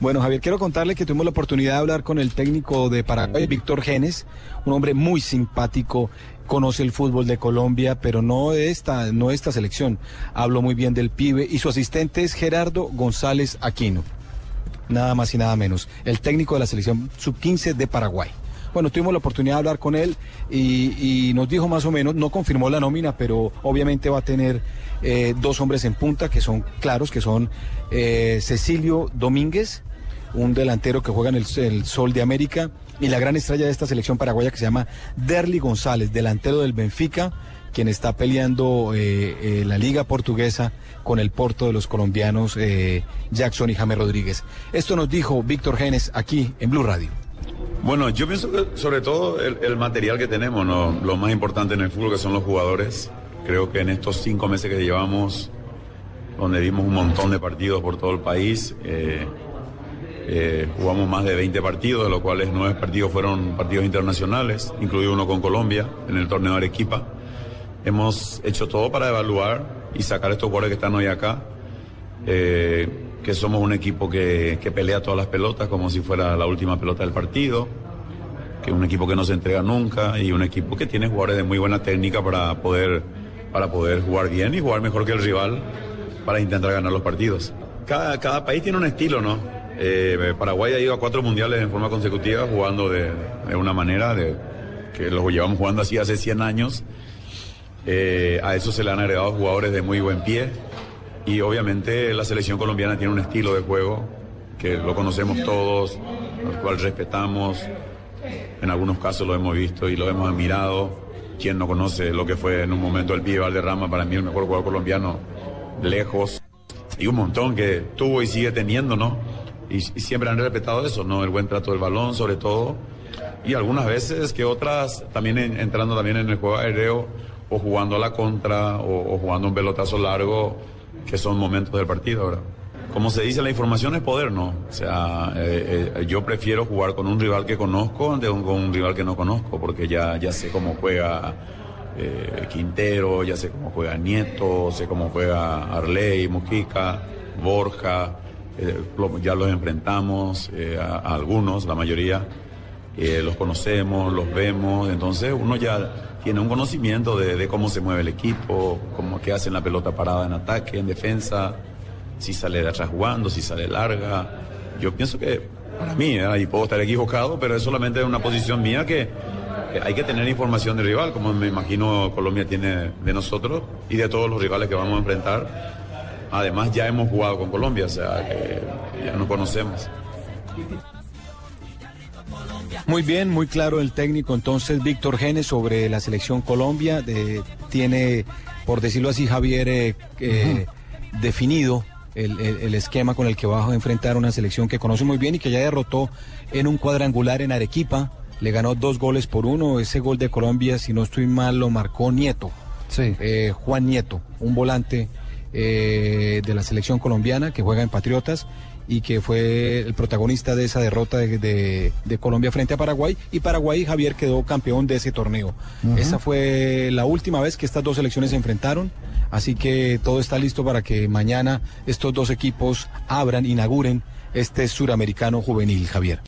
Bueno, Javier, quiero contarle que tuvimos la oportunidad de hablar con el técnico de Paraguay, Víctor Genes, un hombre muy simpático, conoce el fútbol de Colombia, pero no de esta, no de esta selección. Hablo muy bien del pibe y su asistente es Gerardo González Aquino. Nada más y nada menos. El técnico de la selección sub-15 de Paraguay. Bueno, tuvimos la oportunidad de hablar con él y, nos dijo más o menos, no confirmó la nómina, pero obviamente va a tener eh, dos hombres en punta que son claros, que son eh, Cecilio Domínguez, un delantero que juega en el, Sol de América, y la gran estrella de esta selección paraguaya que se llama Derly González, delantero del Benfica, quien está peleando eh, la liga portuguesa con el porto de los colombianos Jackson y James Rodríguez. Esto nos dijo Víctor Genes aquí en Blue Radio. Bueno, yo pienso que sobre todo el, material que tenemos, lo más importante en el fútbol que son los jugadores. Creo que en estos cinco meses que llevamos, donde dimos un montón de partidos por todo el país, eh, eh, jugamos más de 20 partidos, de los cuales nueve partidos fueron partidos internacionales, incluido uno con Colombia en el torneo de Arequipa. Hemos hecho todo para evaluar y sacar estos jugadores que están hoy acá. Eh, que somos un equipo que, que, pelea todas las pelotas como si fuera la última pelota del partido, que es un equipo que no se entrega nunca y un equipo que tiene jugadores de muy buena técnica para poder, para poder jugar bien y jugar mejor que el rival para intentar ganar los partidos. Cada, cada país tiene un estilo, ¿no? Eh, Paraguay ha ido a cuatro mundiales en forma consecutiva jugando de, de una manera de, que los llevamos jugando así hace 100 años. Eh, a eso se le han agregado jugadores de muy buen pie y obviamente la selección colombiana tiene un estilo de juego que lo conocemos todos, al cual respetamos. En algunos casos lo hemos visto y lo hemos admirado. Quien no conoce lo que fue en un momento el pibe Valderrama, para mí el mejor jugador colombiano, lejos. Y un montón que tuvo y sigue teniendo, ¿no? Y, y siempre han respetado eso, ¿no? El buen trato del balón, sobre todo. Y algunas veces que otras también en, entrando también en el juego aéreo o jugando a la contra o, o jugando un pelotazo largo que son momentos del partido, ¿verdad? Como se dice, la información es poder, ¿no? O sea, eh, eh, yo prefiero jugar con un rival que conozco de con un rival que no conozco, porque ya, ya sé cómo juega eh, Quintero, ya sé cómo juega Nieto, sé cómo juega Arley, Mujica, Borja, ya los enfrentamos, a, algunos, la mayoría, los conocemos, los vemos, entonces uno ya tiene un conocimiento de, cómo se mueve el equipo, cómo que hacen la pelota parada en ataque, en defensa, si sale atrás jugando, si sale larga. Yo pienso que para mí, ¿eh? y puedo estar equivocado, pero es solamente una posición mía que, que, hay que tener información del rival, como me imagino Colombia tiene de nosotros y de todos los rivales que vamos a enfrentar. Además ya hemos jugado con Colombia, o sea que ya nos conocemos. Muy bien, muy claro el técnico entonces Víctor Genes sobre la selección Colombia. De, tiene, por decirlo así, Javier, eh, eh, uh -huh. definido el, el, el, esquema con el que va a enfrentar una selección que conoce muy bien y que ya derrotó en un cuadrangular en Arequipa. Le ganó dos goles por uno. Ese gol de Colombia, si no estoy mal, lo marcó Nieto. Sí. Eh, Juan Nieto, un volante de la selección colombiana que juega en Patriotas y que fue el protagonista de esa derrota de, de, de, Colombia frente a Paraguay. Y Paraguay, Javier, quedó campeón de ese torneo. Uh -huh. Esa fue la última vez que estas dos selecciones se enfrentaron. Así que todo está listo para que mañana estos dos equipos abran, inauguren este suramericano juvenil, Javier.